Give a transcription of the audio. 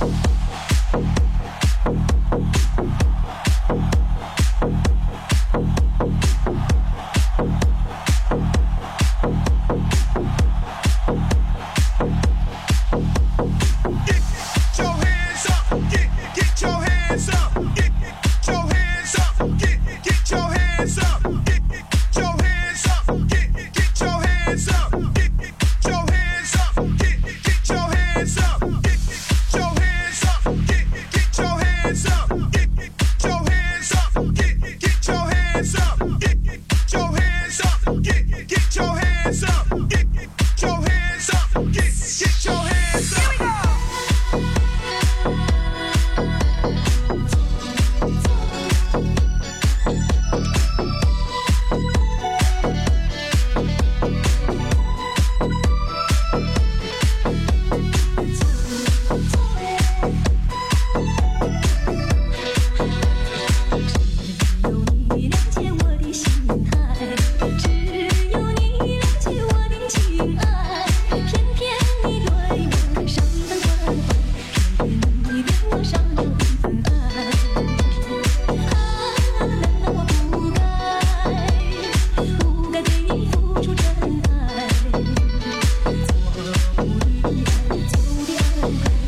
Bye. Thank you.